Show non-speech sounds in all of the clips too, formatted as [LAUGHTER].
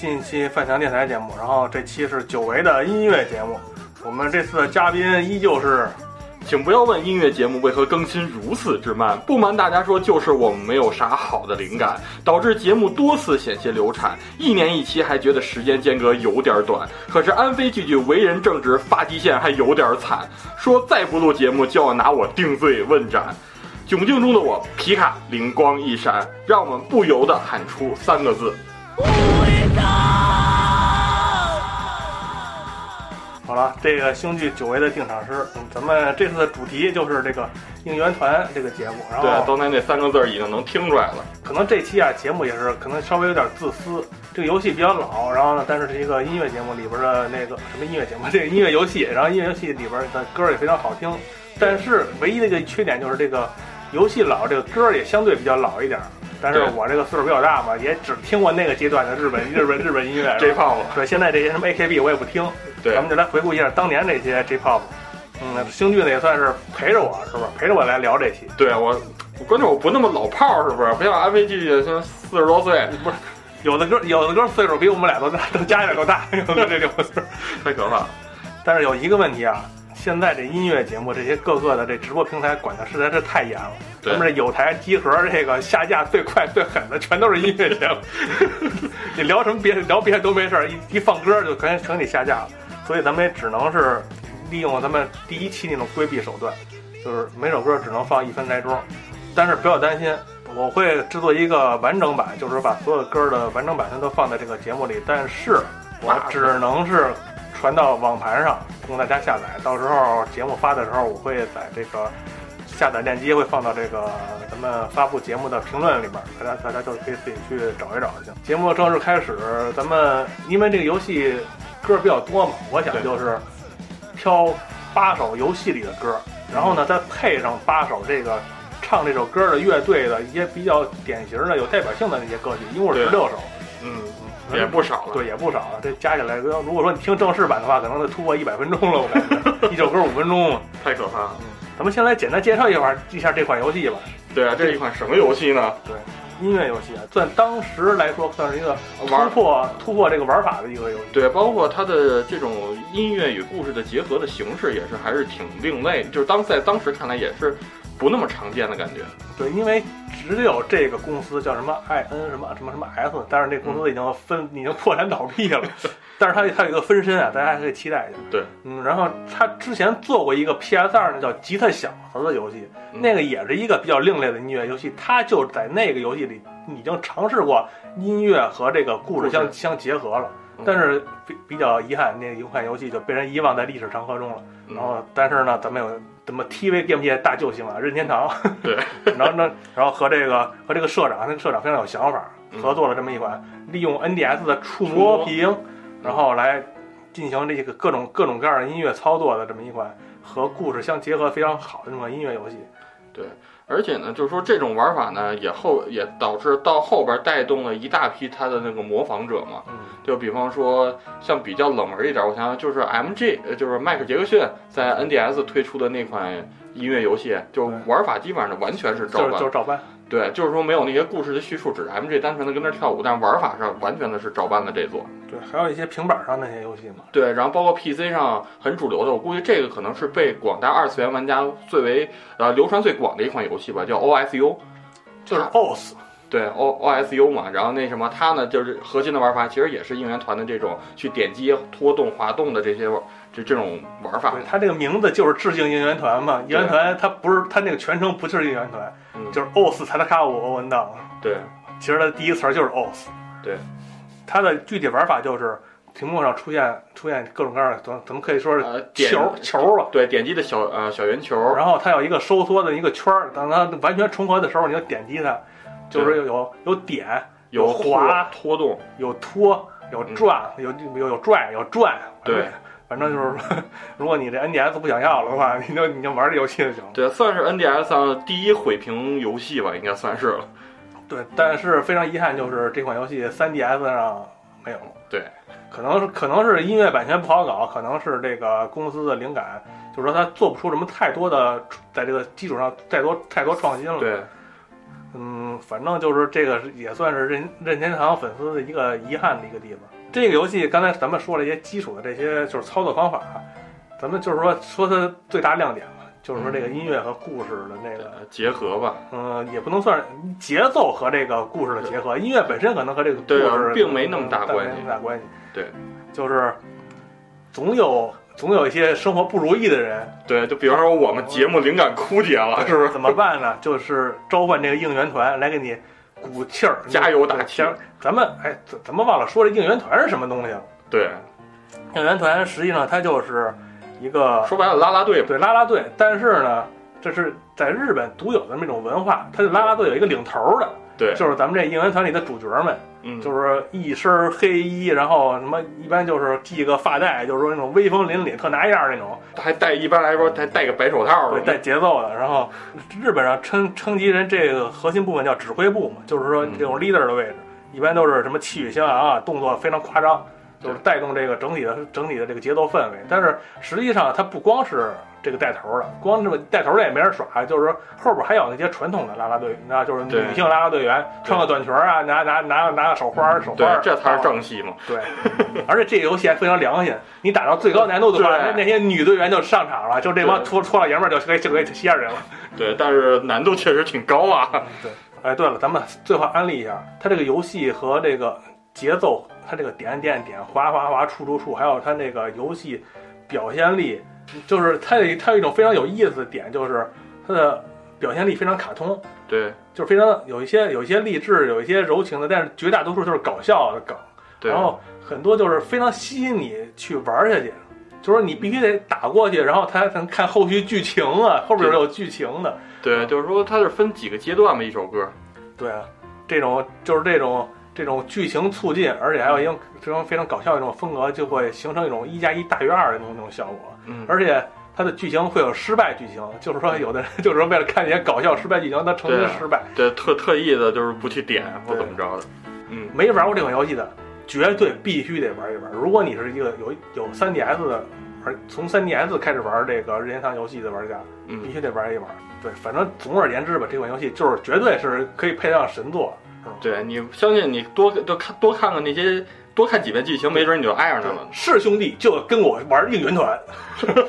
欢迎收听最新一期范强电台节目。然后这期是久违的音乐节目，我们这次的嘉宾依旧是，请不要问音乐节目为何更新如此之慢。不瞒大家说，就是我们没有啥好的灵感，导致节目多次险些流产。一年一期还觉得时间间隔有点短，可是安飞句句为人正直，发际线还有点惨，说再不录节目就要拿我定罪问斩。[LAUGHS] 窘境中的我，皮卡灵光一闪，让我们不由得喊出三个字：好了，这个星剧久违的定场诗，嗯，咱们这次的主题就是这个应援团这个节目。然后对，刚才那三个字儿已经能听出来了。可能这期啊节目也是可能稍微有点自私。这个游戏比较老，然后呢，但是是一个音乐节目里边的那个什么音乐节目，这个音乐游戏，然后音乐游戏里边的歌也非常好听。但是唯一的一个缺点就是这个。游戏老，这个歌也相对比较老一点，但是我这个岁数比较大嘛，也只听过那个阶段的日本日本日本音乐 J-pop。对，现在这些什么 AKB 我也不听。对，咱们就来回顾一下当年这些 J-pop。嗯，星剧呢也算是陪着我，是不是？陪着我来聊这期。对我，关键我不那么老炮儿，是不是？不像安飞剧像四十多岁，不是？有的歌有的歌岁数比我们俩都大，都加起来都大，[LAUGHS] 有的这种太可怕。但是有一个问题啊。现在这音乐节目，这些各个的这直播平台管的实在是太严了。咱们这有台集合，这个下架最快最狠的，全都是音乐节目。[LAUGHS] 你聊什么别聊别的都没事儿，一一放歌就全全给你下架了。所以咱们也只能是利用咱们第一期那种规避手段，就是每首歌只能放一分来钟。但是不要担心，我会制作一个完整版，就是把所有歌的完整版全都放在这个节目里。但是我只能是。传到网盘上供大家下载，到时候节目发的时候，我会在这个下载链接会放到这个咱们发布节目的评论里边，大家大家就可以自己去找一找就行。节目正式开始，咱们因为这个游戏歌比较多嘛，我想就是挑八首游戏里的歌，然后呢再配上八首这个唱这首歌的乐队的一些比较典型的、有代表性的那些歌曲，一共是十六首。嗯。也不少了，对，也不少了。这加起来，如果说你听正式版的话，可能得突破一百分钟了。我感觉 [LAUGHS] 一首歌五分钟，太可怕了。咱们先来简单介绍一下一下这款游戏吧。对啊，这是一款什么游戏呢？对，音乐游戏啊，算当时来说算是一个突破突破这个玩法的一个游戏。对，包括它的这种音乐与故事的结合的形式，也是还是挺另类，就是当在当时看来也是。不那么常见的感觉，对，因为只有这个公司叫什么 I N 什么什么什么 S，但是那公司已经分已经破产倒闭了，[LAUGHS] 但是它它有一个分身啊，大家还可以期待一下。对，嗯，然后他之前做过一个 P S 二那叫吉他小子的游戏，那个也是一个比较另类的音乐游戏，他就在那个游戏里已经尝试过音乐和这个故事相相结合了，但是比比较遗憾，那一款游戏就被人遗忘在历史长河中了。然后，但是呢，咱们有。怎么 TV Game 界大救星啊？任天堂，对，[LAUGHS] 然后呢，然后和这个和这个社长，那个社长非常有想法，合作了这么一款利用 NDS 的触摸屏，然后来进行这个各种各种各样的音乐操作的这么一款和故事相结合非常好的这么音乐游戏，对。而且呢，就是说这种玩法呢，也后也导致到后边带动了一大批他的那个模仿者嘛。嗯。就比方说，像比较冷门一点，我想想，就是 MG，呃，就是迈克杰克逊在 NDS 推出的那款音乐游戏，就玩法基本上完全是照搬。就是照搬。对，就是说没有那些故事的叙述，只是 MG 单纯的跟那跳舞，但是玩法上完全的是照搬了这座。对，还有一些平板上那些游戏嘛。对，然后包括 PC 上很主流的，我估计这个可能是被广大二次元玩家最为呃流传最广的一款游戏吧，叫 OSU，就是 OS。对，O OSU 嘛，然后那什么，它呢就是核心的玩法其实也是应援团的这种去点击、拖动、滑动的这些就这种玩法。它这个名字就是致敬应援团嘛，应援团它不是它那个全称不就是应援团。就是 os 才能卡五欧文档，对，其实它的第一词儿就是 os，对，它的具体玩法就是屏幕上出现出现各种各样的，怎怎么可以说是球球了？对，点击的小呃小圆球，然后它有一个收缩的一个圈儿，当它完全重合的时候，你就点击它，就是有有有点，有滑拖动，有拖，有转，有有有拽，有转，对。反正就是说，[LAUGHS] 如果你这 NDS 不想要了的话，你就你就玩这游戏就行了。对，算是 NDS 上第一毁屏游戏吧，应该算是了。对，但是非常遗憾，就是这款游戏 3DS 上没有。对，可能是可能是音乐版权不好搞，可能是这个公司的灵感，就是说他做不出什么太多的，在这个基础上再多太多创新了。对。嗯，嗯，反正就是这个也算是任任天堂粉丝的一个遗憾的一个地方。这个游戏刚才咱们说了一些基础的这些就是操作方法，咱们就是说说它最大亮点嘛，就是说这个音乐和故事的那个结合吧。嗯，也不能算节奏和这个故事的结合，音乐本身可能和这个故事并没那么大关系。没那么大关系。对，就是总有总有一些生活不如意的人。对，就比方说我们节目灵感枯竭了，是不是？怎么办呢？就是召唤这个应援团来给你鼓气儿、加油打气。咱们哎，怎怎么忘了说这应援团是什么东西了？对，应援团实际上它就是一个说白了拉拉队，对拉拉队。但是呢，这是在日本独有的那种文化，它的拉拉队有一个领头的，对，就是咱们这应援团里的主角们，嗯，就是一身黑衣，然后什么一般就是系个发带，就是说那种威风凛凛、特拿样那种，还戴一般来说还戴个白手套，对，带节奏的。然后日本上称称其人这个核心部分叫指挥部嘛，就是说这种 leader 的位置，一般都是什么气宇轩昂啊，动作非常夸张。就是带动这个整体的整体的这个节奏氛围，但是实际上它不光是这个带头的，光这么带头的也没人耍，就是说后边还有那些传统的拉拉队，那就是女性拉拉队员，穿个短裙啊，拿拿拿拿个手花手花，这才是正戏嘛。对，而且这个游戏还非常良心，你打到最高难度的话，那那些女队员就上场了，就这帮脱脱老爷们儿就可以就可以吸人了。[LAUGHS] 对，但是难度确实挺高啊。对，哎，对了，咱们最后安利一下，它这个游戏和这个节奏。它这个点点点，划划划，处处处，还有它那个游戏表现力，就是它有它有一种非常有意思的点，就是它的表现力非常卡通，对，就是非常有一些有一些励志，有一些柔情的，但是绝大多数都是搞笑的梗，然后很多就是非常吸引你去玩下去，就是说你必须得打过去，然后才能看后续剧情啊，后边有剧情的，对，就是说它是分几个阶段嘛，一首歌，对啊，这种就是这种。这种剧情促进，而且还有一种这种非常搞笑的一种风格，就会形成一种一加一大于二的那种那种效果。嗯，而且它的剧情会有失败剧情，就是说有的人 [LAUGHS] 就是说为了看那些搞笑失败剧情，他成功失败。对，特特意的就是不去点或怎么着的。嗯，没玩过这款游戏的，绝对必须得玩一玩。如果你是一个有有 3DS 的，而从 3DS 开始玩这个任天堂游戏的玩家，嗯，必须得玩一玩。对，反正总而言之吧，这款游戏就是绝对是可以配得上神作。对你相信你多多看多看看那些多看几遍剧情，没准你就爱上他了。是兄弟就跟我玩应援团，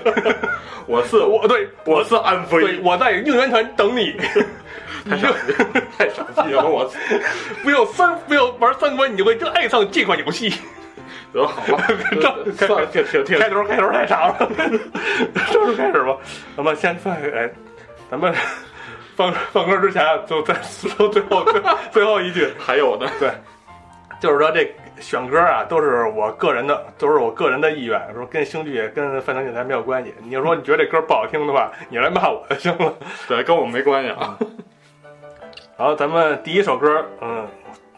[LAUGHS] 我是我对我是安飞，我在应援团等你。太傻太傻逼了！我 [LAUGHS] 不要三不要玩三关，你就会爱上这款游戏。得好吧，算了，停停停，开头开头太长了，[LAUGHS] 正式开始吧。咱们先放哎，咱们。放放歌之前，就再说最后最最后一句，[LAUGHS] 还有呢。对，就是说这选歌啊，都是我个人的，都是我个人的意愿，说跟星剧、跟范丞电台没有关系。你要说你觉得这歌不好听的话，你来骂我就行了。[LAUGHS] 对，跟我没关系啊。然后咱们第一首歌，嗯，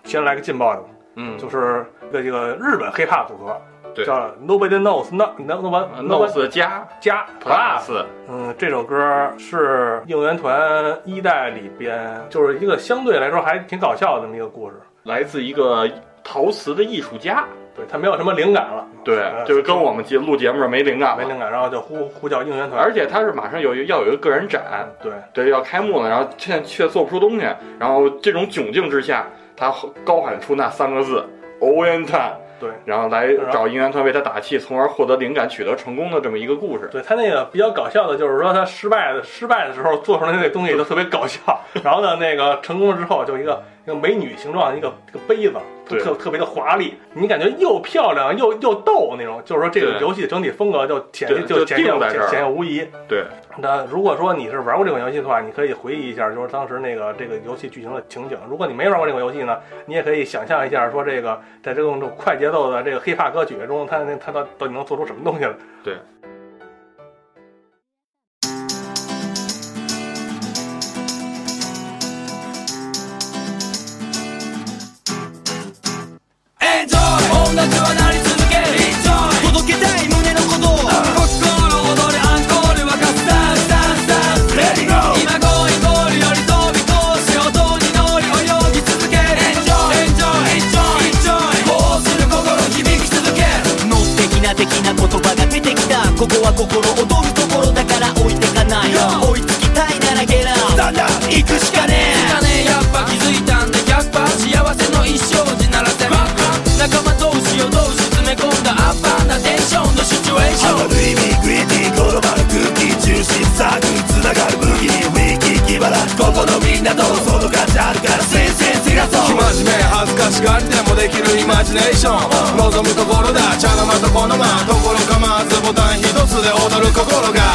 先来个劲爆的，嗯，就是一个这个日本 hiphop 组合。叫 Nobody Knows，No No One Knows 加加 Plus，嗯，这首歌是应援团一代里边，就是一个相对来说还挺搞笑的这么一个故事，来自一个陶瓷的艺术家，对他没有什么灵感了，对，就是跟我们节录节目没灵感，没灵感，然后就呼呼叫应援团，而且他是马上有要有一个个人展，对对，要开幕了，然后现在却做不出东西，然后这种窘境之下，他高喊出那三个字欧援团。对，然后来找应援团为他打气，从而获得灵感，取得成功的这么一个故事。对他那个比较搞笑的，就是说他失败的失败的时候做出来那东西都特别搞笑，然后呢，那个成功了之后就一个一个美女形状的一个一个杯子。特特别的华丽，你感觉又漂亮又又逗那种，就是说这个游戏整体风格就显就显现显现无疑。对，那如果说你是玩过这款游戏的话，你可以回忆一下，就是当时那个这个游戏剧情的情景。如果你没玩过这款游戏呢，你也可以想象一下，说这个在这种这种快节奏的这个 hiphop 歌曲中，它它到到底能做出什么东西来？对。音楽は鳴り続ける届けたい胸の鼓動心踊るアンコールはカスタースタンスタンスレディゴー今ゴーイゴールより飛び越し音に乗り泳ぎ続けるエンジョイエンジョイエンジョイエンジョイこうする心響き続けるの的な的な言葉が出てきた。ここは心躍るところだからンションのシチュエーション明るいグリティ転空気中心サークル繋がる麦ウィキキバラここのみんなとその価値あるから先生せがそう真面目恥ずかしがりでもできるイマジネーション。望むところだ茶の間とこの間ところ構わずボタン一つで踊る心が。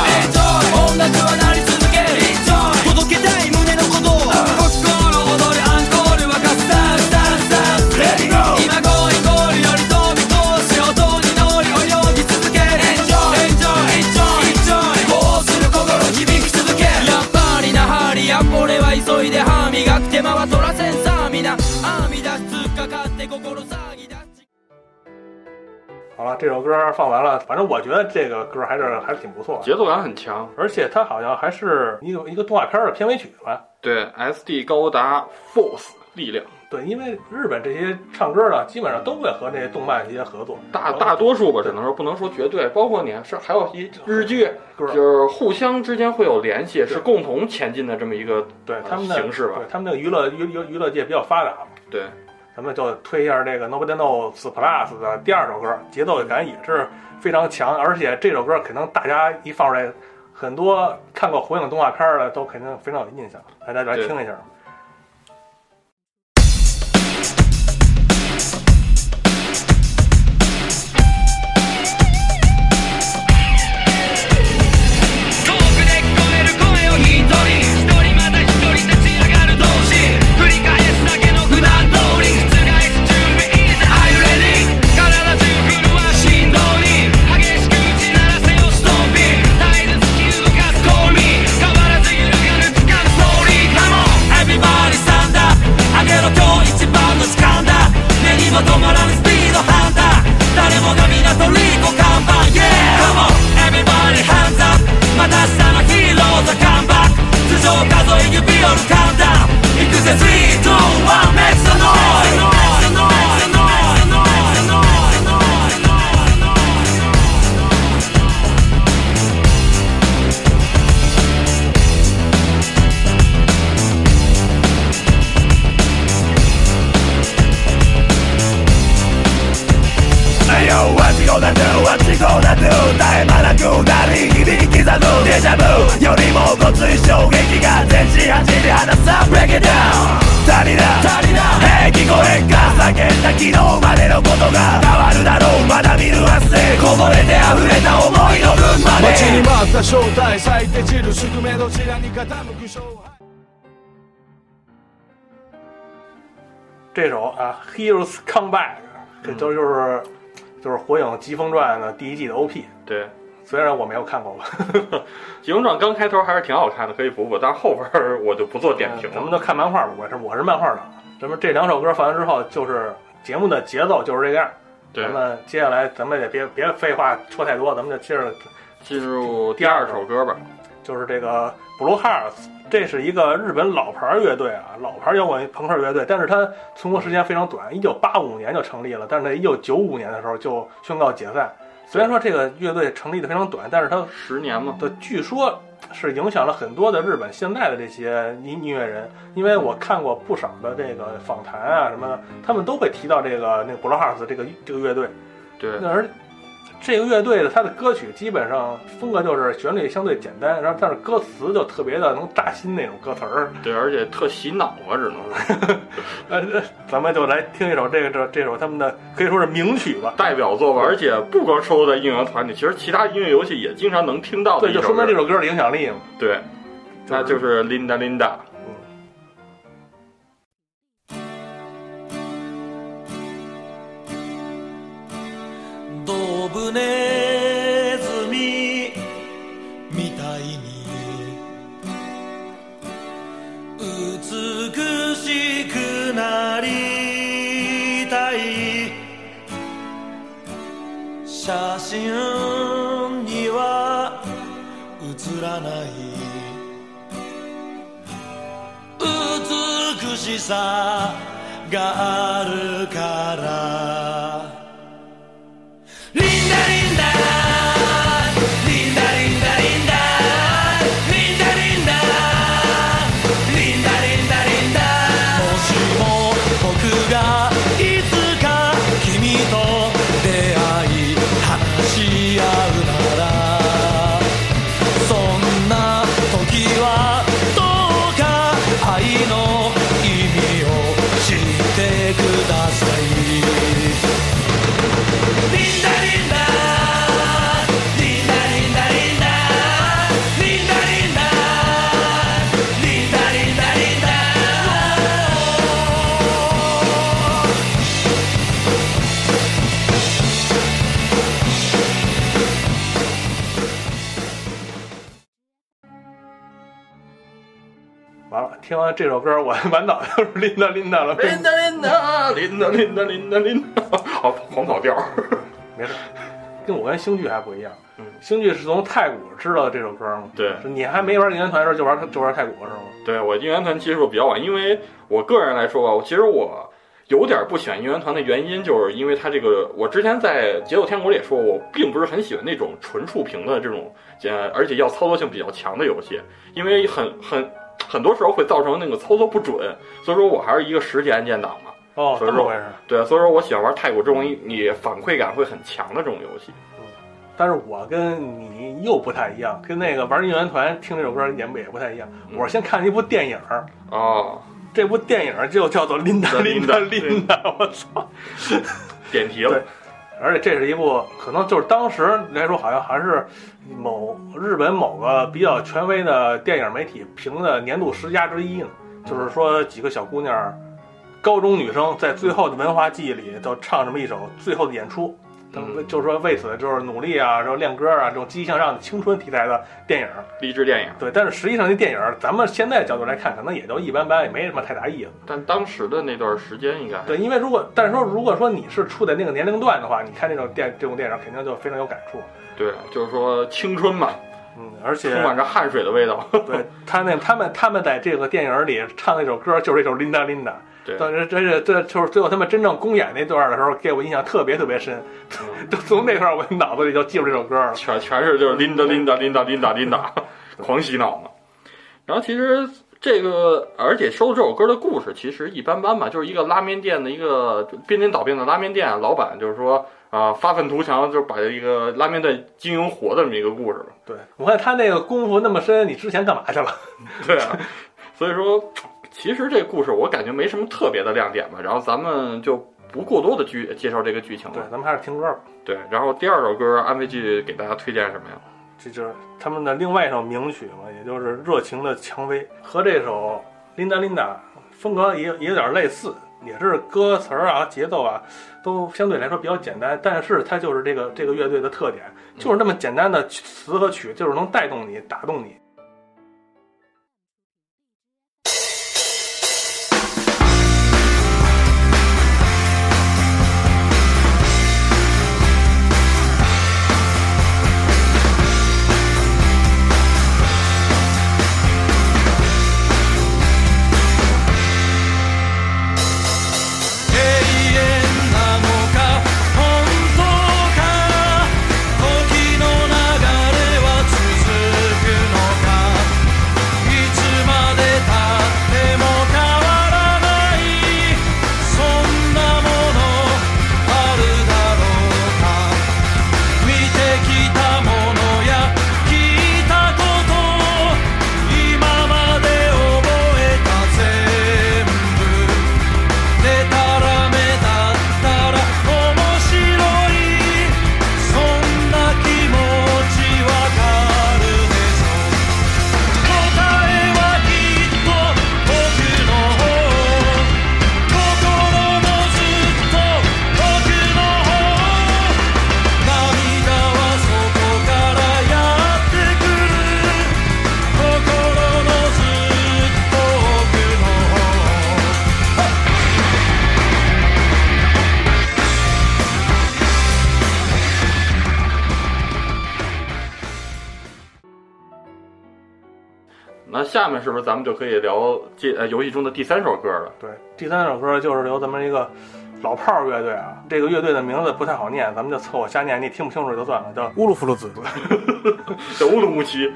了，这首歌放完了，反正我觉得这个歌还是还是挺不错的，节奏感很强。而且它好像还是一个一个动画片的片尾曲吧？对，SD 高达 Force 力量，对，因为日本这些唱歌的基本上都会和这些动漫一些合作，大大多数吧，只能说不能说绝对，包括你是还有一日剧，就是互相之间会有联系，是共同前进的这么一个对他们的形式吧对。他们那个娱乐娱娱娱乐界比较发达嘛。对，咱们就推一下这个 Nobody Knows Plus 的第二首歌，节奏感也是非常强，而且这首歌可能大家一放出来，很多看过火影动画片的都肯定非常有印象，大家来听一下。这首啊，Heroes Come Back，这都就是、就是《火影疾风传》的第一季的 OP。对，虽然我没有看过吧，[LAUGHS]《疾风传》刚开头还是挺好看的，可以补补，但是后边儿我就不做点评了。咱们就看漫画吧，我是我是漫画党。咱们这两首歌放完之后，就是节目的节奏就是这个样。对咱，们接下来咱们也别别废话说太多，咱们就接着进入第二首歌吧。就是这个 Blue Hearts，这是一个日本老牌乐队啊，老牌摇滚朋克乐队，但是它存活时间非常短，一九八五年就成立了，但是在一九九五年的时候就宣告解散。虽然说这个乐队成立的非常短，但是它十年嘛，的据说是影响了很多的日本现在的这些音音乐人，因为我看过不少的这个访谈啊什么的，他们都会提到这个那个 Blue Hearts 这个这个乐队。对，那而这个乐队的它的歌曲基本上风格就是旋律相对简单，然后但是歌词就特别的能扎心那种歌词儿。对，而且特洗脑啊，只能说 [LAUGHS] 呃，这咱们就来听一首这个这这首他们的可以说是名曲吧。代表作吧。而且不光收录在应援团里，其实其他音乐游戏也经常能听到的对，就说明这首歌的影响力嘛。对，那就是 Linda Linda。ブネズミみたいに美しくなりたい写真には写らない美しさがあるから听完这首歌，我满脑子都是琳达琳达了。琳达琳达琳达琳达琳达琳达，好黄跑调。[LAUGHS] 没事，跟我跟星剧还不一样。嗯，星剧是从太古知道这首歌吗？对你还没玩应援团的时候就玩就玩太古是吗？对我应援团接触比较晚，因为我个人来说吧，我其实我有点不喜欢应援团的原因，就是因为它这个，我之前在节奏天国里也说，我并不是很喜欢那种纯触屏的这种，呃，而且要操作性比较强的游戏，因为很很很多时候会造成那个操作不准，所以说我还是一个实体按键党嘛。哦，所以说。对，所以说我喜欢玩太古这种你反馈感会很强的这种游戏。嗯但是我跟你又不太一样，跟那个玩应援团听这首歌也也不太一样。嗯我是先看了一部电影儿，哦，这部电影儿就叫做《琳达琳达琳达》，我操！点题了对。而且这是一部可能就是当时来说，好像还是某日本某个比较权威的电影媒体评的年度十佳之一呢。就是说几个小姑娘，高中女生在最后的文化记忆里都唱这么一首最后的演出。他们嗯就是说为此就是努力啊，然后练歌啊，这种积极向上的青春题材的电影。励志电影，对，但是实际上那电影，咱们现在角度来看，可能也就一般般，也没什么太大意思。但当时的那段时间应该对，因为如果但是说如果说你是处在那个年龄段的话，你看这种电这种电影肯定就非常有感触。对，就是说青春嘛，嗯，而且充满着汗水的味道。对他那他们他们在这个电影里唱那首歌就是这首《琳达琳达》。对，但是这就是最后他们真正公演那段的时候，给我印象特别特别深。[LAUGHS] 都从那块儿我脑子里就记住这首歌了。全全是就是琳达琳达琳达琳达琳达，狂洗脑嘛。然后其实这个，而且说这首歌的故事其实一般般吧，就是一个拉面店的一个濒临倒闭的拉面店，老板就是说啊、发愤图强，就是把一个拉面店经营活的这么一个故事吧。对，我看他那个功夫那么深，你之前干嘛去了？[LAUGHS] 对啊，所以说其实这故事我感觉没什么特别的亮点吧。然后咱们就不过多的剧介绍这个剧情了对。，咱们还是听歌吧。对，然后第二首歌安慰剧给大家推荐什么呀？这就是他们的另外一首名曲嘛，也就是《热情的蔷薇》，和这首《Linda Linda》风格也也有点类似，也是歌词儿啊、节奏啊都相对来说比较简单，但是它就是这个这个乐队的特点，就是那么简单的词和曲，就是能带动你、打动你。下面是不是咱们就可以聊这呃游戏中的第三首歌了？对，第三首歌就是由咱们一个老炮儿乐队啊，这个乐队的名字不太好念，咱们就凑合瞎念，你听不清楚就算了，叫 [LAUGHS] 乌鲁夫鲁子。[LAUGHS] 叫乌鲁木齐。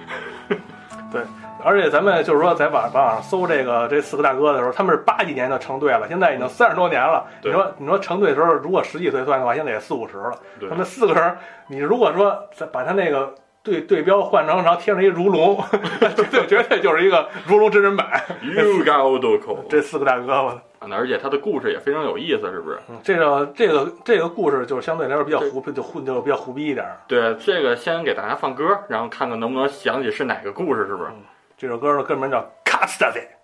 [LAUGHS] 对，而且咱们就是说在网网上搜这个这四个大哥的时候，他们是八几年就成队了，现在已经三十多年了。你说你说成队的时候，如果十几岁算的话，现在也四五十了。他们四个人，你如果说再把他那个对对标换成，然后贴上一如龙，[LAUGHS] 绝对绝对就是一个如龙真人版。You got old c 这四个大哥们，而且他的故事也非常有意思，是不是？嗯这个这个这个故事就是相对来说比较胡，就混就比较胡逼一点儿。对，这个先给大家放歌，然后看看能不能想起是哪个故事，是不是？这首歌的歌名叫《卡斯达塞》。「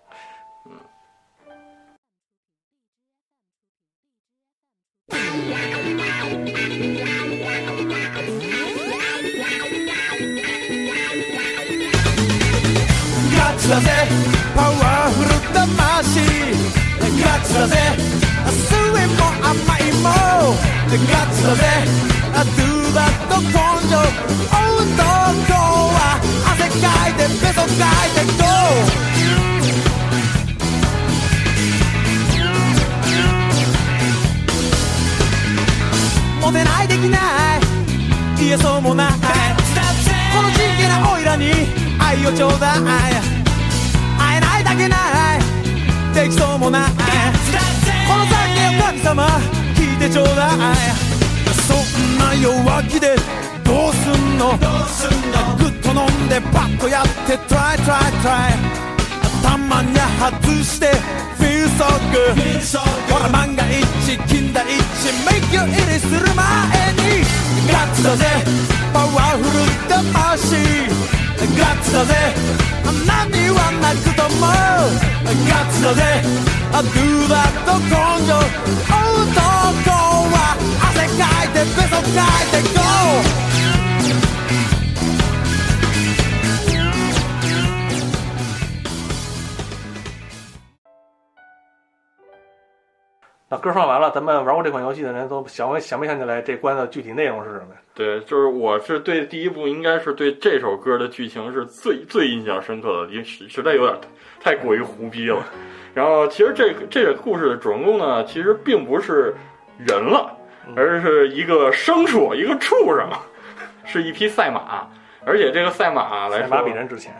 ガッツだぜパワフルツだぜ酸いも甘いもガッツだぜドゥバッと根性男は汗かいてベソかいて GO. モテないできない言えそうもないこのちんけなオイラに愛をちょうだい会えないだけない。できそうもない。この酒を神様聞いてちょうだい。そんな弱気でどうすんの？グッと飲んでパッとやってトライトライトライ。たまに外して Feel so good ほら万が一金田一 Make you 入りする前に。ガッツだぜ。パワフル魂ガッツだぜ何はなくともガッツだぜ Do that と根性男は汗かいてベソかいて GO 那歌放完了，咱们玩过这款游戏的人都想没想没想起来这关的具体内容是什么呀？对，就是我是对第一部应该是对这首歌的剧情是最最印象深刻的，因为实实在有点太过于胡逼了。然后其实这个这个故事的主人公呢，其实并不是人了，而是一个牲畜，一个畜生，是一匹赛马。而且这个赛马来说，赛马比人值钱。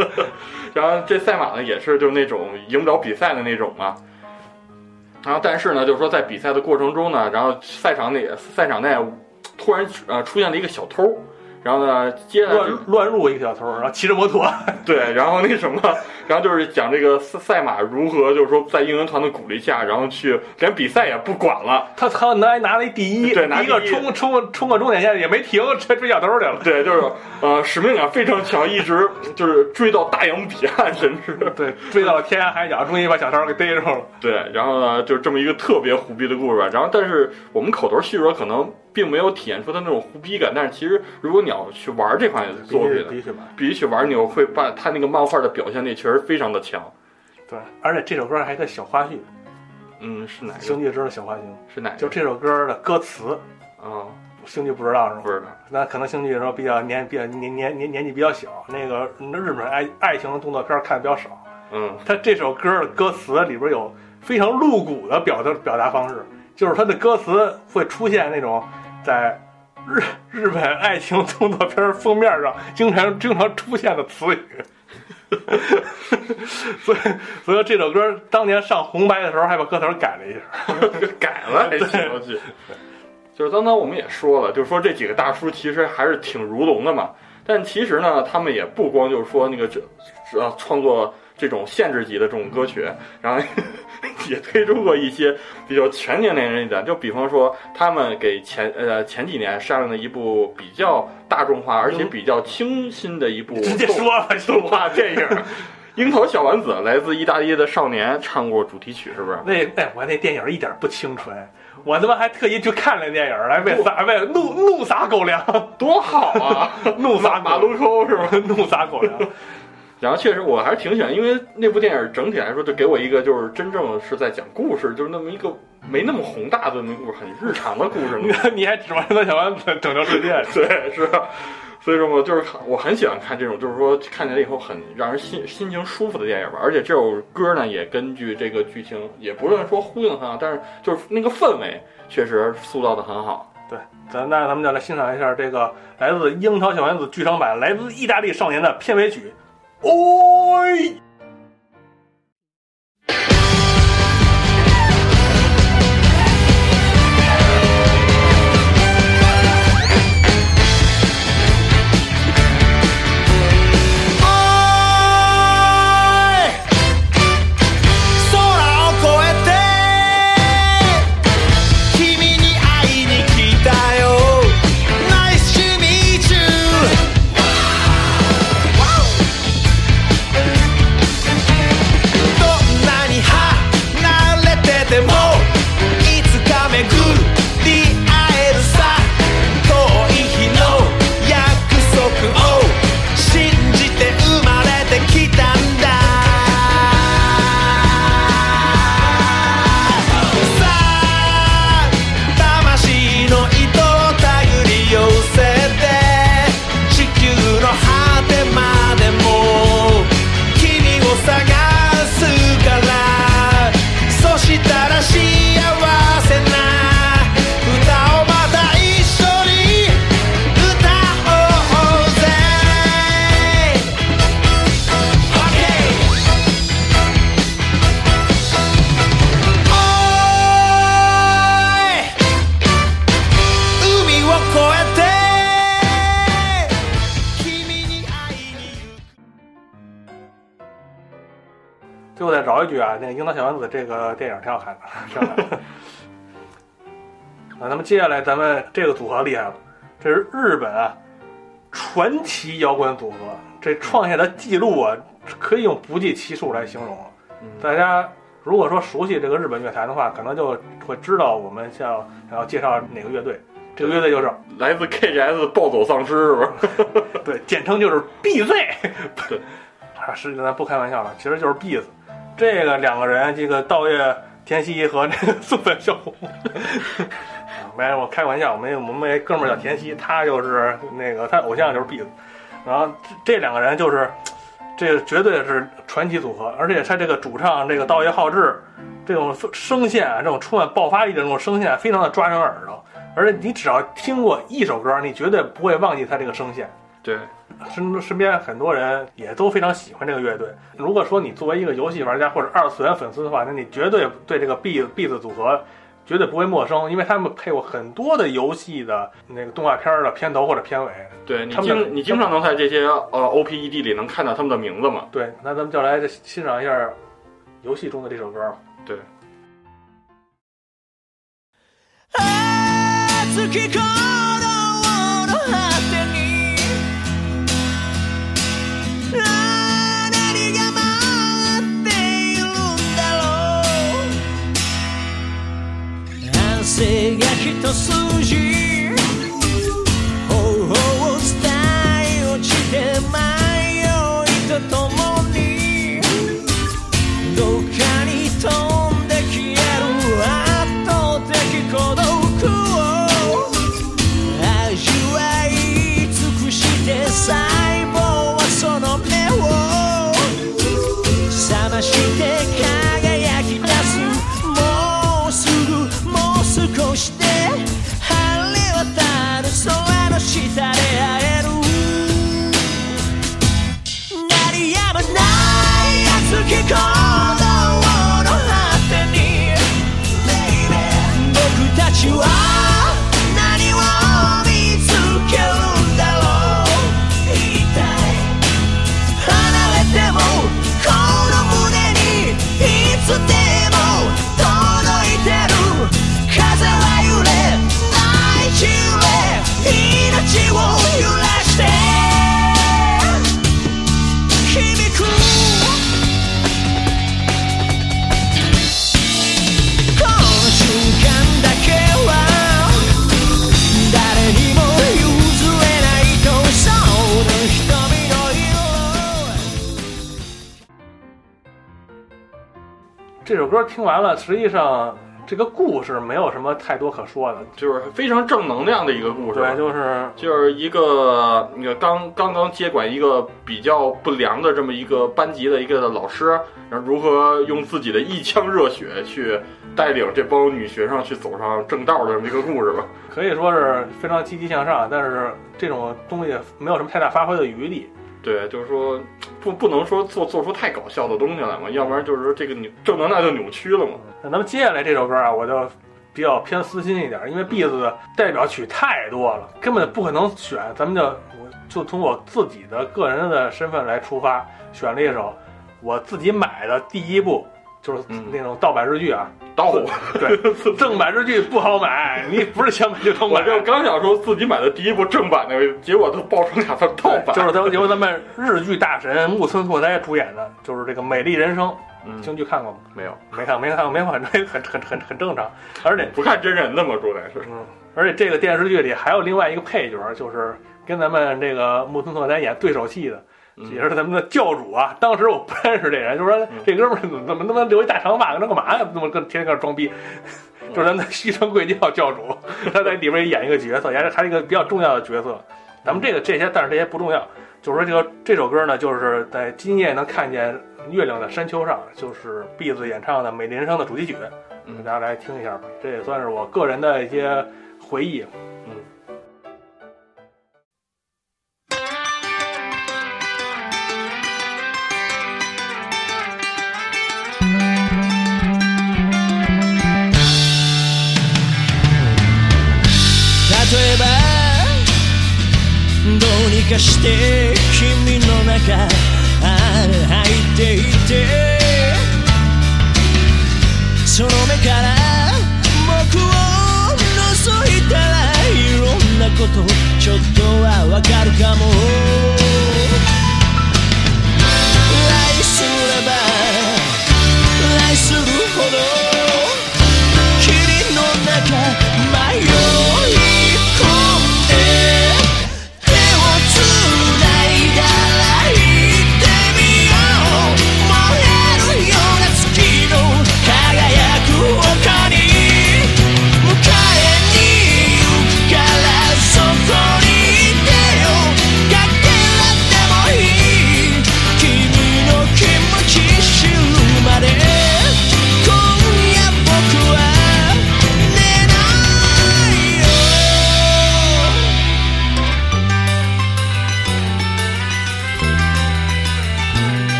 [LAUGHS] 然后这赛马呢，也是就是那种赢不了比赛的那种嘛。然后但是呢，就是说在比赛的过程中呢，然后赛场内赛场内突然呃出现了一个小偷，然后呢接下来乱乱入一个小偷，然后骑着摩托，[LAUGHS] 对，然后那什么，[LAUGHS] 然后就是讲这个赛赛马如何就是说在应援团的鼓励下，然后去连比赛也不管了。他他拿拿了一第一，对拿第一个冲冲冲个终点线也没停，追追小偷去了。对，就是呃使命感非常强，一直 [LAUGHS] 就是追到大洋彼岸，甚至对，追到了天涯海角，终于把小偷给逮着了。对，然后呢，就这么一个特别胡逼的故事吧。然后，但是我们口头叙说可能并没有体现出他那种胡逼感。但是其实，如果你要去玩这款作品，必须玩。必须去玩，你会把他那个漫画的表现力确实非常的强。对，而且这首歌还有个小花絮，嗯，是哪《星个？际之的小花絮，是哪个？就这首歌的歌词，啊，星际不知道是吗？不知道。那可能星际的时候比较年比较年年年年纪比较小，那个日本爱爱情动作片看的比较少。嗯他这首歌的歌词里边有非常露骨的表达表达方式，就是他的歌词会出现那种在日日本爱情动作片封面上经常经常出现的词语。所以，所以这首歌当年上红白的时候还把歌词改了一下。[LAUGHS] 改了还行过去。就是刚才我们也说了，就是说这几个大叔其实还是挺如龙的嘛。但其实呢，他们也不光就是说那个这呃创作这种限制级的这种歌曲，然后 [LAUGHS] 也推出过一些比较全年龄人一点，就比方说他们给前呃前几年上映的一部比较大众化而且比较清新的一部 [LAUGHS] 直接说了，动画电影《樱桃小丸子》，来自意大利的少年唱过主题曲，是不是？那哎，我那电影一点不清纯，我他妈还特意去看了电影来为撒为怒怒撒狗粮，多好啊！怒撒马路沟是吧？怒撒狗粮。[LAUGHS] 然后确实我还是挺喜欢，因为那部电影整体来说就给我一个就是真正是在讲故事，就是那么一个没那么宏大的故事，很日常的故事。你 [LAUGHS] 你还指望他小丸子拯救世界？对，[LAUGHS] 是？所以说嘛，就是我很喜欢看这种，就是说看起来以后很让人心心情舒服的电影吧。而且这首歌呢，也根据这个剧情，也不是说呼应得很好，但是就是那个氛围确实塑造的很好。对，咱那咱们就来欣赏一下这个来自《樱桃小丸子》剧场版，来自意大利少年的片尾曲。哦。接下来咱们这个组合厉害了，这是日本啊传奇摇滚组合，这创下的记录啊，可以用不计其数来形容了。大家如果说熟悉这个日本乐坛的话，可能就会知道我们要要介绍哪个乐队。这个乐队就是来自 KGS 暴走丧尸是吧？[LAUGHS] 对，简称就是 BZ。对，啊，实际上咱不开玩笑了，其实就是 BZ。这个两个人，这个道月田希和那个松本孝宏。啊没，我开玩笑，我们我们那哥们儿叫田曦，他就是那个他偶像就是 BZ。然后这这两个人就是，这个绝对是传奇组合，而且他这个主唱这个道爷浩志，这种声线啊，这种充满爆发力的这种声线，非常的抓人耳朵。而且你只要听过一首歌，你绝对不会忘记他这个声线。对，身身边很多人也都非常喜欢这个乐队。如果说你作为一个游戏玩家或者二次元粉丝的话，那你绝对对这个 B B 字组合绝对不会陌生，因为他们配过很多的游戏的那个动画片的片头或者片尾。对你他们的经你经常能在这些呃 OPED 里能看到他们的名字嘛？对，那咱们就来欣赏一下游戏中的这首歌吧。对，熱静が一筋听完了，实际上这个故事没有什么太多可说的。就是非常正能量的一个故事。对，就是就是一个那个刚刚刚接管一个比较不良的这么一个班级的一个老师，然后如何用自己的一腔热血去带领这帮女学生去走上正道的这么一个故事吧。可以说是非常积极向上，但是这种东西没有什么太大发挥的余地。对，就是说不不能说做做出太搞笑的东西来嘛，要不然就是说这个扭正能量就扭曲了嘛。那咱们接下来这首歌啊，我就比较偏私心一点，因为 B 子的代表曲太多了，根本不可能选。咱们就我就从我自己的个人的身份来出发，选了一首我自己买的第一部，就是嗯那种盗版日剧啊。刀，对，正版日剧不好买，你不是想买就能买。我就刚想说自己买的第一部正版的，结果都爆成俩字盗版。就是咱们由咱们日剧大神木村拓哉主演的，就是这个《美丽人生》，嗯京剧看过吗？没有，没看，没看过，没看过，这很很很很正常。而且，不看真人的嘛，主要是。嗯，而且这个电视剧里还有另外一个配角，就是跟咱们这个木村拓哉演对手戏的，嗯也是咱们的教主啊。当时我不认识这人，就说这哥们儿怎么怎么他妈留一大长发，那干嘛呀？怎么跟天天搁这装逼？就是咱们的西城贵教教主，他在里边演一个角色，也是还是一个比较重要的角色。咱们这个这些，但是这些不重要。就是说这个这首歌呢，就是在今夜能看见月亮的山丘上，就是 B 子演唱的《美丽人生》的主题曲，嗯大家来听一下吧。这也算是我个人的一些回忆。かして君の中あ入っていて。その目から僕を覗いたらいろんなことちょっとはわかるかも。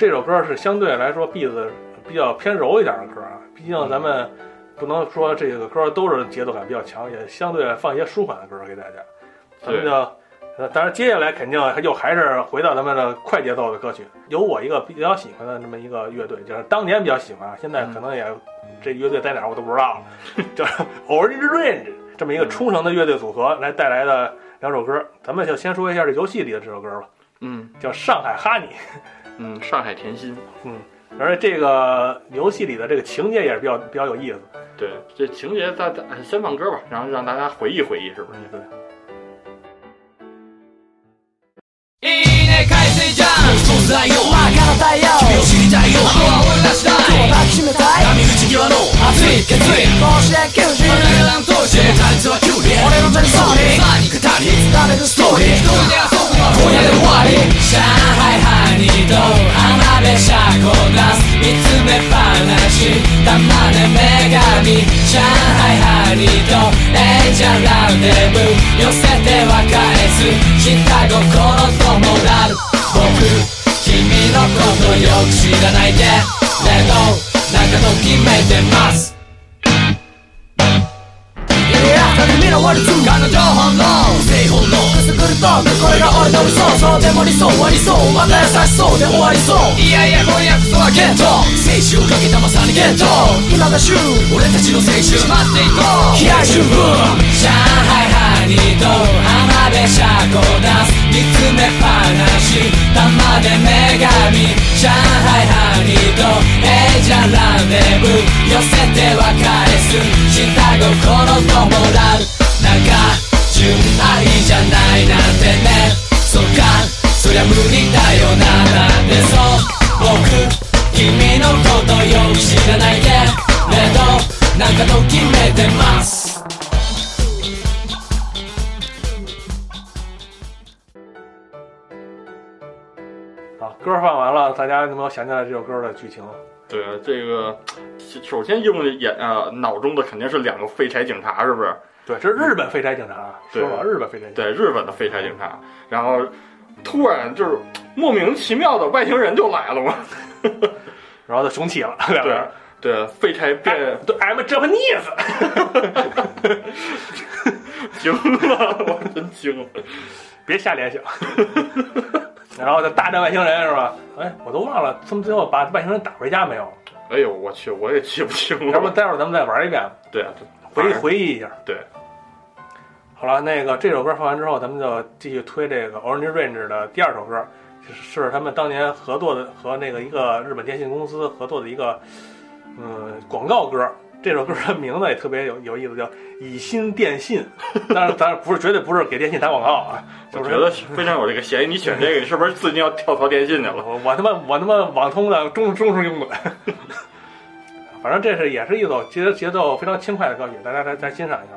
这首歌是相对来说 beat 比较偏柔一点的歌啊，毕竟咱们不能说这个歌都是节奏感比较强，也相对放一些舒缓的歌给大家。咱们就，呃，当然接下来肯定又还是回到咱们的快节奏的歌曲。有我一个比较喜欢的这么一个乐队，就是当年比较喜欢啊，现在可能也、这乐队在哪儿我都不知道了，叫 Orange Range 这么一个冲绳的乐队组合来带来的两首歌。咱们就先说一下这游戏里的这首歌吧，嗯叫《上海哈尼》。嗯，上海甜心，嗯，而且这个游戏里的这个情节也是比较比较有意思。对，这情节咱咱先放歌吧，然后让大家回忆回忆，是不是？嗯，对。いいね海水じゃんスポーツだよ馬から太陽君を知りたいよあとは俺らしたい抱きしめたい波打ち際の熱い決意甲子園球児俺が乱闘して打率は9厘俺の手にそうにさあに語りダメでストーリー一人で遊ぶの は今夜で終わり上海ハニーと浜辺車庫出す見つめっぱなし玉で女神上海ハニーとエンジャーランデブ寄せては返す下心とモラル僕君のことよく知らないでレド中と決めいてます君のワルツ彼女本能正本能くすぐるトークこれが俺の理想そう。でも理想は理想また優しそうで終わりそう。いやいや今夜こそはゲット青春かけたまさにゲット今が旬俺たちの青春しまっていこう気合十分上海ハニーと浜辺車庫出す見つめ 理だよななんでそう僕君のことよく知らないでレドなんかと決めてます啊，歌放完了，大家有没有想起来这首歌的剧情？对，这个首先映入眼啊脑中的肯定是两个废柴警察，是不是？对，这是日本废柴警察，对说吧，日本废柴警察。对，日本的废柴警察，然后 突然就是莫名其妙的外星人就来了嘛。[LAUGHS] 然后就雄起了，两个对人。对，废柴变对，I'm Japanese。[LAUGHS] 惊了，我真惊了。别瞎联想。[LAUGHS] 然后就大战外星人是吧？哎，我都忘了他们最后把外星人打回家没有？哎呦，我去，我也记不清了。要不待会儿咱们再玩一遍，对啊，回忆回忆一下。对，好了，那个这首歌放完之后，咱们就继续推这个 Orange Range 的第二首歌，是是他们当年合作的和那个一个日本电信公司合作的一个嗯广告歌。这首歌的名字也特别有有意思，叫《以心电信》。当然，当然不是绝对不是给电信打广告啊，就是我觉得非常有这个嫌疑。你选这个，你是不是最近要跳槽电信去了？[LAUGHS] 我我他妈我他妈网通的忠忠实拥趸。[LAUGHS] 反正这是也是一首节节奏非常轻快的歌曲，大家再再欣赏一下。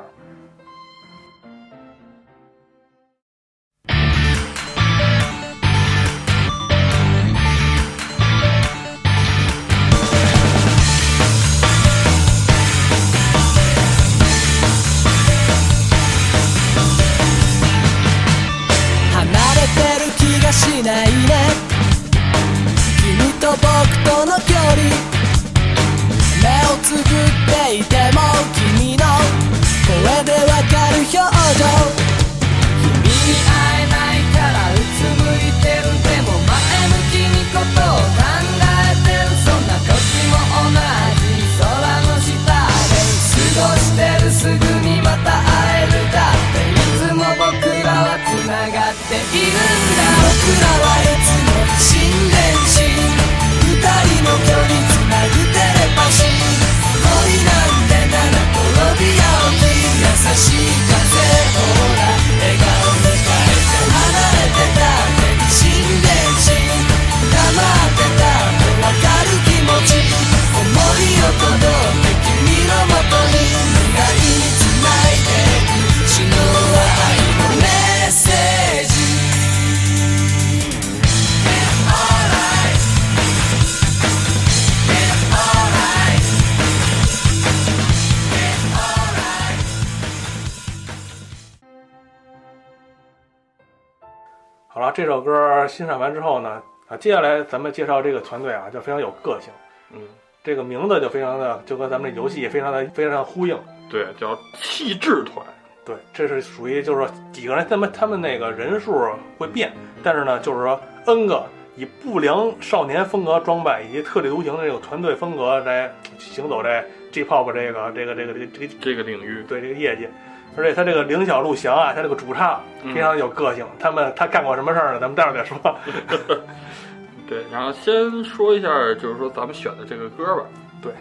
欣赏完之后呢，啊，接下来咱们介绍这个团队啊，就非常有个性。嗯，这个名字就非常的，就跟咱们这游戏也非常的非常的呼应。对，叫气质团。对，这是属于就是说几个人，他们他们那个人数会变，但是呢，就是说 N 个以不良少年风格装扮以及特立独行的这个团队风格来行走在 J-pop 这个这个这个这个这个这个领域，对这个业界，而且他这个凌小路翔啊，他这个主唱非常有个性。他们他干过什么事儿呢？咱们待会儿再说。[LAUGHS] 对，然后先说一下，就是说咱们选的这个歌吧，对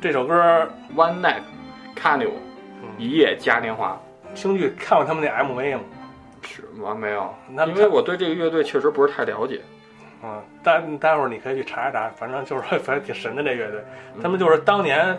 这首歌《One Night Carnival》，一夜嘉年华。星剧看过他们那 MV 吗？是吗没有？那因为我对这个乐队确实不是太了解。嗯，待待会儿你可以去查一查，反正就是反正挺神的这乐队。他们就是当年，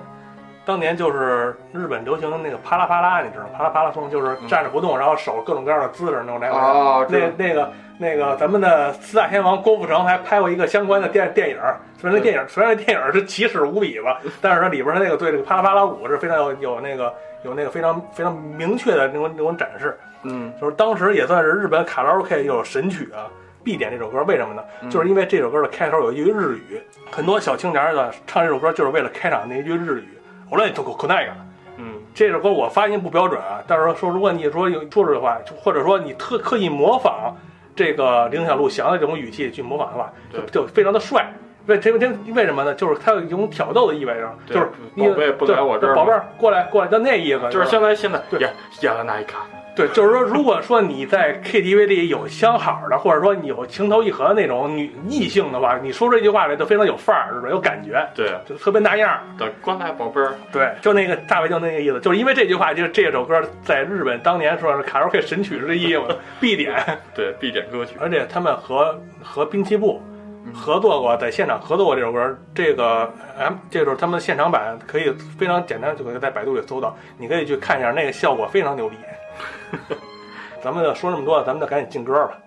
当年就是日本流行的那个啪啦啪啦，你知道吗？啪啦啪啦风就是站着不动，然后手各种各样的姿势那种来回。哦，那那个那个咱们的四大天王郭富城还拍过一个相关的电电影儿，虽然那电影虽然那电影儿是奇耻无比吧，[LAUGHS] 但是它里边儿它那个对这个啪啦啪啦舞是非常有有那个有那个非常非常明确的那种那种展示。嗯就是当时也算是日本卡拉 OK 有神曲啊，必点这首歌。为什么呢？就是因为这首歌的开头有一句日语，很多小青年儿呢唱这首歌就是为了开场那一句日语。我来可可那个，嗯。这首歌我发音不标准啊，但是说如果你说有说出的话，就或者说你特刻意模仿这个林小璐翔的这种语气去模仿的话，就就非常的帅。为这这为什么呢？就是它有一种挑逗的意味着，就是你宝贝不来我这儿吗宝贝儿过来过来，就那意思，就是相当于现在对。呀呀了那一卡，对，就是说，如果说你在 KTV 里有相好的，或者说你有情投意合的那种女异性的话，你说这句话来都非常有范儿，是吧？有感觉，对就特别那样儿。的关来宝贝儿，对，就那个大卫就那个意思，就是因为这句话，就这首歌在日本当年说是卡拉 OK 神曲是这意思，必点。[LAUGHS] 对必点歌曲。[LAUGHS] 而且他们和和滨崎步合作过，在现场合作过这首歌。这个 M 这首他们的现场版可以非常简单就可以在百度里搜到，你可以去看一下，那个效果非常牛逼。[LAUGHS] 咱们就说这么多，咱们就赶紧进歌吧。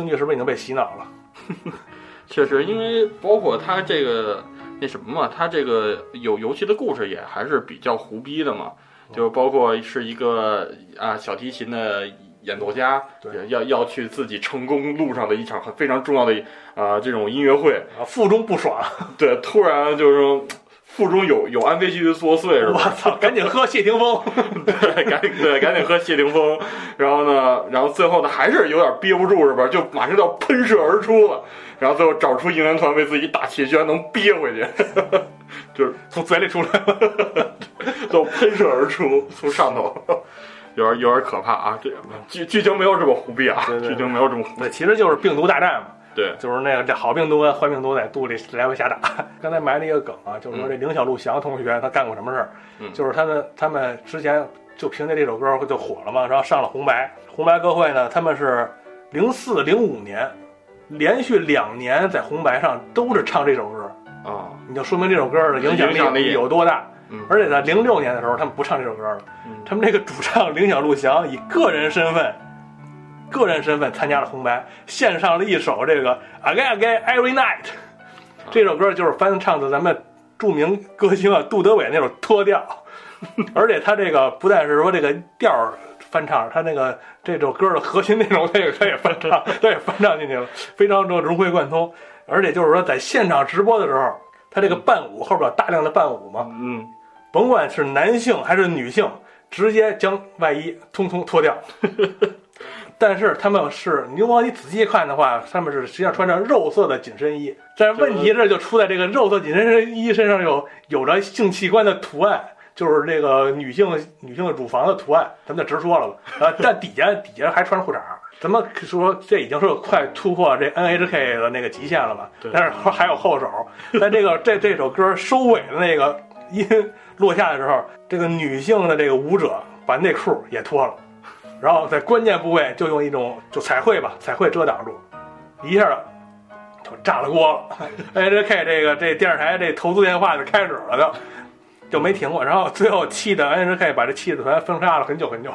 后，那星剧是不是已经被洗脑了？[LAUGHS] 确实，因为包括他这个那什么嘛，他这个有游戏的故事也还是比较胡逼的嘛，就包括是一个啊小提琴的演奏家，对要要去自己成功路上的一场很非常重要的啊、这种音乐会，啊，腹中不爽，[LAUGHS] 对，突然就是说腹中有有安非曲作祟是吧我吧？操，赶紧喝谢霆锋。[LAUGHS] 对，赶紧对，赶紧喝谢霆锋，然后呢，然后最后呢还是有点憋不住是吧？就马上就要喷射而出了，然后最后找出应援团为自己打气，居然能憋回去，[LAUGHS] 就是从嘴里出来了。都喷射而出，从上头，有点有点可怕啊！这剧剧情没有这么胡逼啊，剧情没有这么胡逼对，，其实就是病毒大战嘛，对就是那个这好病毒跟坏病毒在肚里 [LAUGHS] 来回瞎打。刚才埋了一个梗啊，就是说这凌小路翔同学他干过什么事儿？嗯就是他们他们之前就凭借这首歌就火了嘛，然后上了红白。红白歌会呢，他们是零四零五年连续两年在红白上都是唱这首歌，啊，你就说明这首歌的影响力力有多大。嗯而且在零六年的时候，他们不唱这首歌了，嗯他们这个主唱铃响陆翔以个人身份，个人身份参加了红白，献上了一首这个 Again Again Every Night，这首歌就是翻唱的咱们著名歌星啊杜德伟那首脱调，[LAUGHS] 而且他这个不但是说这个调儿翻唱，他那个这首歌的核心内容他也他也翻唱，[LAUGHS] 他也翻唱进去了，非常的融会贯通。而且就是说在现场直播的时候，他这个伴舞后边有大量的伴舞嘛，嗯，甭管是男性还是女性，直接将外衣通通脱掉。[LAUGHS] 但是他们是，你如果你仔细看的话，他们是实际上穿着肉色的紧身衣。但是问题这就出在这个肉色紧身衣身上有有着性器官的图案，就是这个女性女性的乳房的图案，咱们就直说了吧。呃，[LAUGHS] 但底下底下还穿着裤衩儿，咱们说这已经是快突破这 NHK 的那个极限了吧？但是还有后手，在这个 [LAUGHS] 这这首歌收尾的那个音落下的时候，这个女性的这个舞者把内裤也脱了，然后在关键部位就用一种就彩绘吧，彩绘遮挡住，一下就炸了锅了。[LAUGHS] NHK 这个这电视台这投资电话就开始了就。就没停过，然后最后气的 NHK 把这七子团封杀了很久很久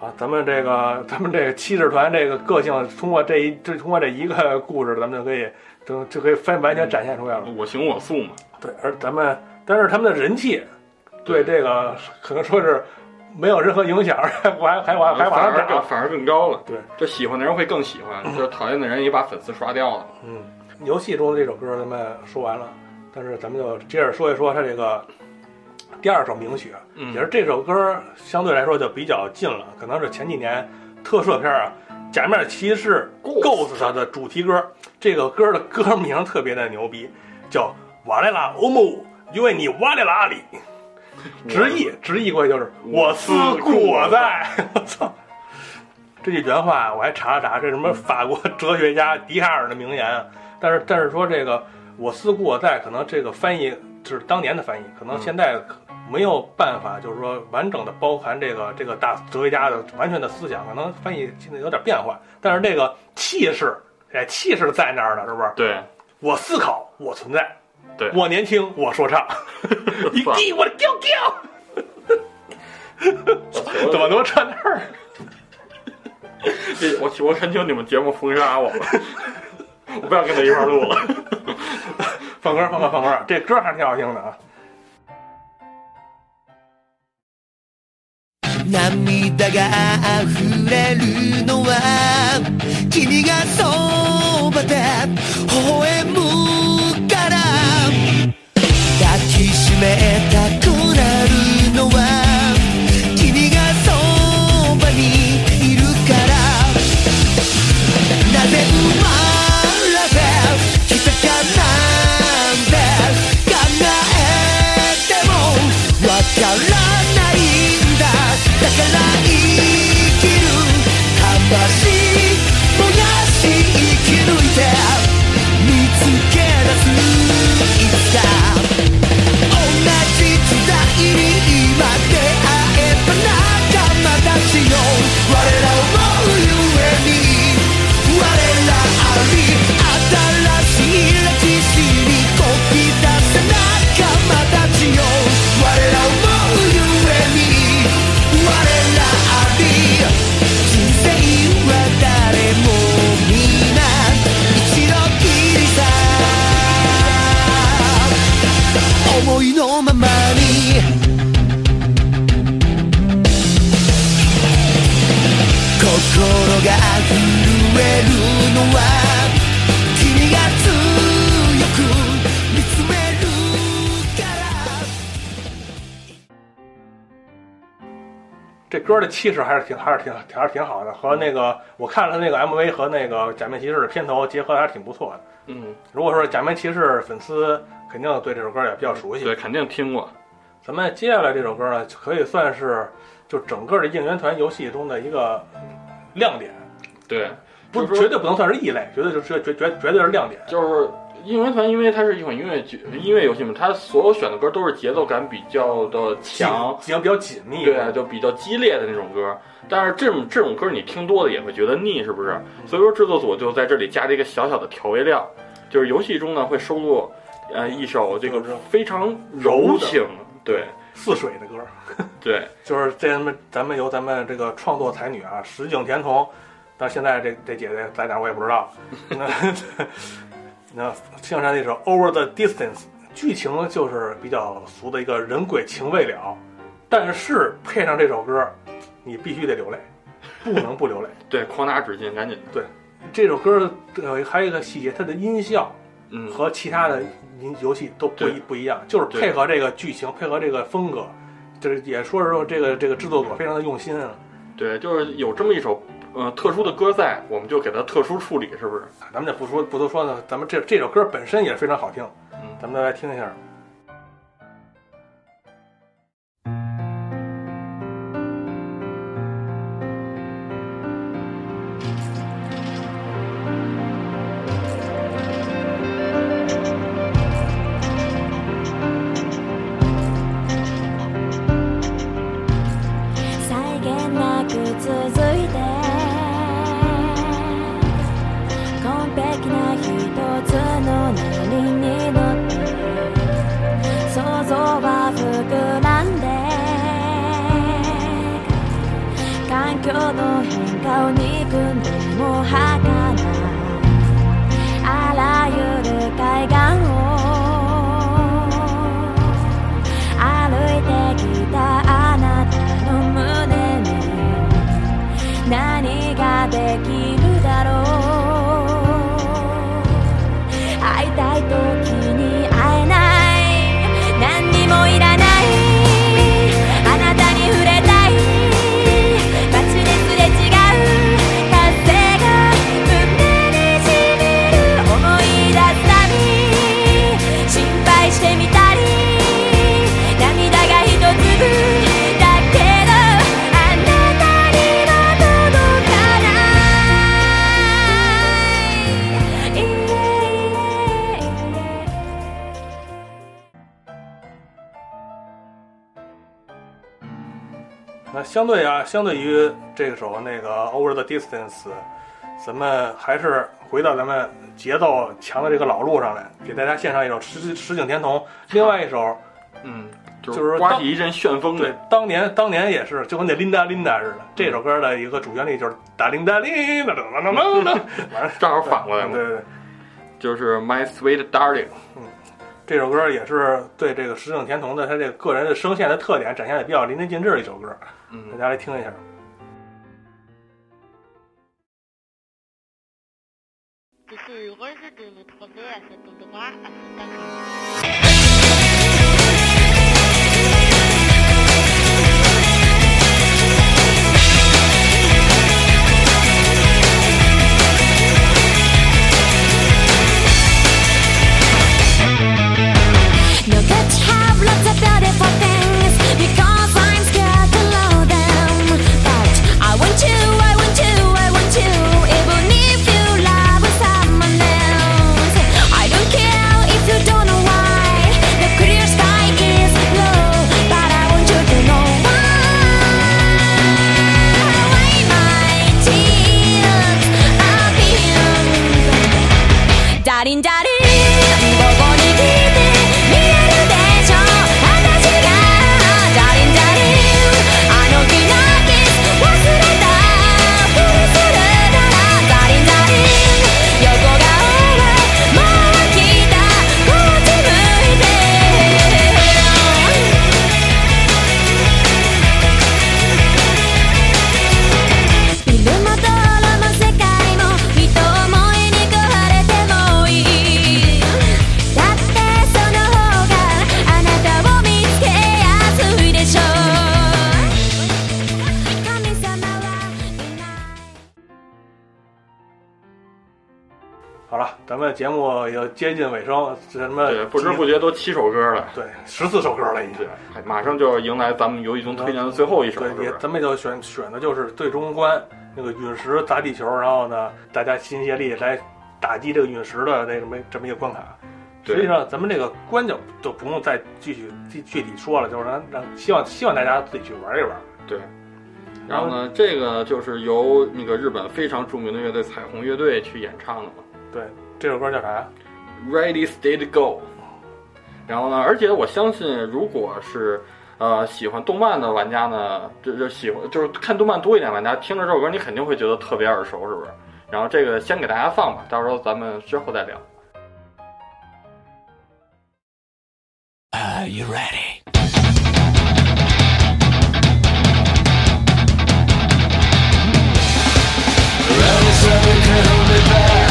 啊！咱们这个咱们这个七子团这个个性，通过这一这通过这一个故事，咱们就可以就就可以分完全展现出来了。我行我素嘛，对，而咱们但是他们的人气对这个可能说是没有任何影响，[LAUGHS] 还还还往还往上反而。反而更高了。对，就喜欢的人会更喜欢，就是讨厌的人也把粉丝刷掉了。嗯，游戏中的这首歌咱们说完了，但是咱们就接着说一说它这个第二首名曲，嗯也是这首歌相对来说就比较近了，可能是前几年特摄片啊《假面骑士 Ghost》的主题歌。这个歌的歌名特别的牛逼，叫《瓦莱拉欧姆，因为你瓦莱拉里》，[LAUGHS] 直译直译过去就是“我思故我在”。[LAUGHS] 我操！这句原话我还查了查，这什么法国哲学家笛卡尔的名言啊。但是但是说这个“我思故我在”，可能这个翻译就是当年的翻译，可能现在没有办法，就是说完整的包含这个这个大哲学家的完全的思想，可能翻译现在有点变化。但是这个气势，哎，气势在那儿呢，是不是？对，我思考，我存在，对我年轻，我说唱，[LAUGHS] 你滴我的调调，怎么能串那儿？这我我恳求你们节目封杀我[LAUGHS] 了，我不要跟他一块儿录了。[LAUGHS] 放歌，放歌，放歌，这歌还是挺好听的啊。涙が溢れるのは君がそばで微笑む 气势还是挺还是挺还是挺好的，和那个我看了那个 MV 和那个假面骑士的片头结合的还是挺不错的。嗯，如果说假面骑士粉丝肯定对这首歌也比较熟悉。对，肯定听过。咱们接下来这首歌呢，可以算是就整个的应援团游戏中的一个亮点，对，不是绝对不能算是异类，绝对就是绝绝绝对是亮点。就是应援团，因为它是一款音乐剧音乐游戏嘛，它所有选的歌都是节奏感比较的强，紧比较紧密。对啊，就比较激烈的那种歌。但是这种这种歌你听多了也会觉得腻，是不是？所以说制作组就在这里加了一个小小的调味料，就是游戏中呢会收录呃一首这个非常柔情，对，似水的歌，[LAUGHS] 对，就是这咱们咱们由咱们这个创作才女啊石井田童，到现在这这姐姐在哪儿我也不知道。[LAUGHS] 那那像上那首《Over the Distance》，剧情就是比较俗的一个人鬼情未了，但是配上这首歌，你必须得流泪，不能不流泪。对，狂拿纸巾，赶紧，对这首歌呃还有一个细节，它的音效嗯，和其他的音游戏都不一不一样，就是配合这个剧情，配合这个风格，就是也说是说这个这个制作组非常的用心啊。对，就是有这么一首呃特殊的歌在，我们就给它特殊处理，是不是？咱们就不说不多说呢，咱们这这首歌本身也非常好听，嗯咱们再来听一下。際限なく続い 我还相对啊，相对于这首那个《Over the Distance》，咱们还是回到咱们节奏强的这个老路上来，给大家献上一首石石井田童，另外一首嗯，就就是刮起一阵旋风对，，当年当年也是就跟那琳达琳达似的，这首歌的一个主旋律就是哒铃哒铃哒哒哒哒哒哒，完 [LAUGHS] 了正好反过来嘛对对对，就是 My Sweet Darling。嗯这首歌也是对这个石井田童的他这个个人的声线的特点展现的比较淋漓尽致的一首歌，大家来听一下。接近尾声，什么对，不知不觉都七首歌了。对十四首歌了已经对。，马上就要迎来咱们游戏中推荐的最后一首，是对，咱们就选选的就是最终关那个陨石砸地球，然后呢，大家齐心协力来打击这个陨石的那什么这么一个关卡。对实际上，咱们这个关就就不用再继续具具体说了，就是让让希望希望大家自己去玩一玩。对。然后呢，这个就是由那个日本非常著名的乐队彩虹乐队去演唱的嘛对，这首歌叫啥呀？，Ready Steady Go。然后呢，而且我相信，如果是呃喜欢动漫的玩家呢，就就喜欢就是看动漫多一点玩家，听着这首歌你肯定会觉得特别耳熟，是不是？然后这个先给大家放吧，到时候咱们之后再聊。Are you ready? Ready so we can hold it back.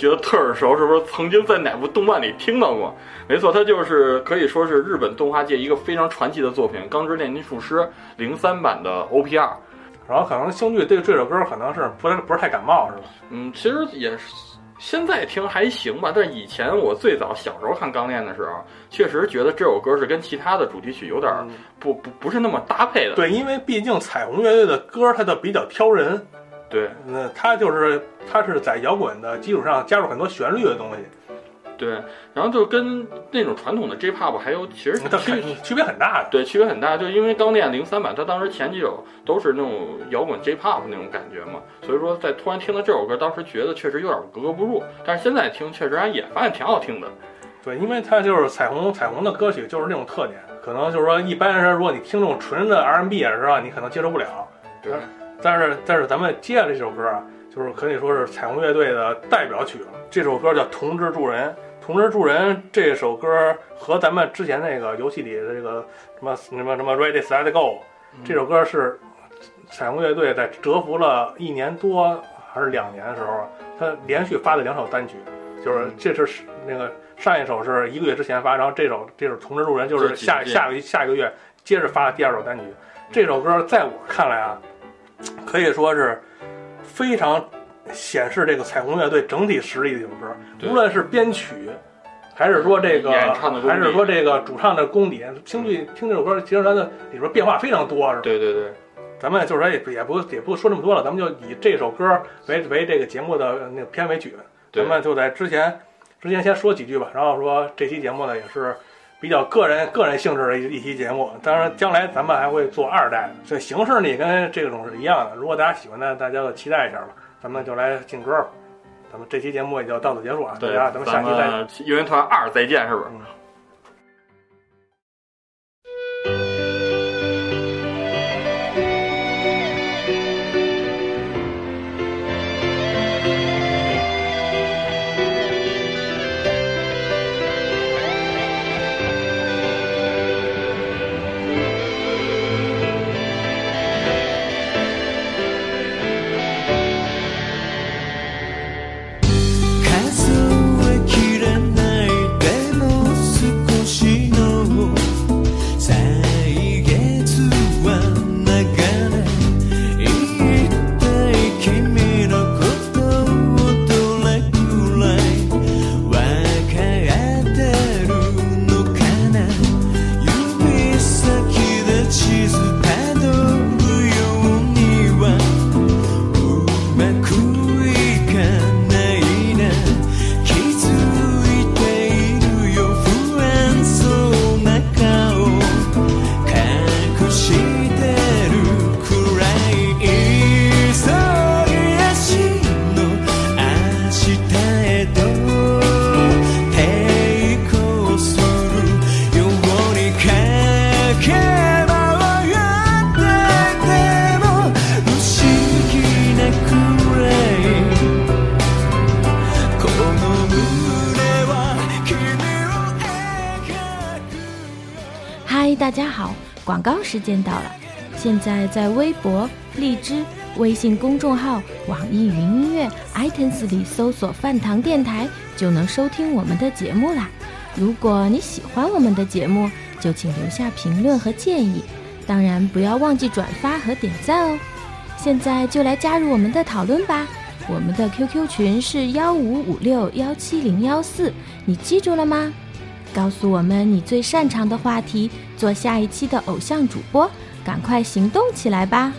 觉得特耳熟？是不是曾经在哪部动漫里听到过？没错，它就是可以说是日本动画界一个非常传奇的作品《钢之炼金术师》零三版的 OPR。然后可能星剧对这首歌可能是不太不是太感冒，是吧？嗯，其实也是，现在听还行吧。但是以前我最早小时候看《钢炼》的时候，确实觉得这首歌是跟其他的主题曲有点儿不不不是那么搭配的。对，因为毕竟彩虹乐队的歌它就比较挑人，对那他就是他是在摇滚的基础上加入很多旋律的东西，对，然后就跟那种传统的 J-pop 还有其实它区区别很大的。对区别很大，就因为《钢炼》零三版，它当时前几首都是那种摇滚 J-pop 那种感觉嘛，所以说在突然听到这首歌，当时觉得确实有点格格不入，但是现在听确实还也发现挺好听的。对，因为它就是彩虹彩虹的歌曲就是那种特点，可能就是说一般人如果你听这种纯的 R&B 也，是吧？你可能接受不了。对，但是但是咱们接下来这首歌啊，就是可以说是彩虹乐队的代表曲了。这首歌叫《同志助人》，《同志助人》这首歌和咱们之前那个游戏里的这个什么什么什么 Ready Set Go 这首歌是彩虹乐队在蛰伏了一年多还是两年的时候，他连续发的两首单曲，就是这是那个上一首是一个月之前发，然后这首这首《同志助人》就是下下个下一个月接着发的第二首单曲。这首歌在我看来啊，可以说是非常显示这个彩虹乐队整体实力的一首歌，无论是编曲。还是说这个还是说这个主唱的功底，听这听这首歌，其实它的里边变化非常多，是吧？对对对，咱们就是说也不也不也不说这么多了，咱们就以这首歌为为这个节目的那个片尾曲，咱们就在之前之前先说几句吧，然后说这期节目呢也是比较个人个人性质的一一期节目，当然将来咱们还会做二代，这形式呢也跟这种是一样的。如果大家喜欢呢，大家就期待一下吧，咱们就来进歌吧。咱们这期节目也就到此结束啊，大，家咱们下期再见。们应援团二再见，是不是？嗯广告时间到了，现在在微博、荔枝、微信公众号、网易云音乐、iTunes 里搜索“饭堂电台”，就能收听我们的节目啦。如果你喜欢我们的节目，就请留下评论和建议，当然不要忘记转发和点赞哦。现在就来加入我们的讨论吧。我们的 QQ 群是幺五五六幺七零幺四，你记住了吗？告诉我们你最擅长的话题，做下一期的偶像主播，赶快行动起来吧！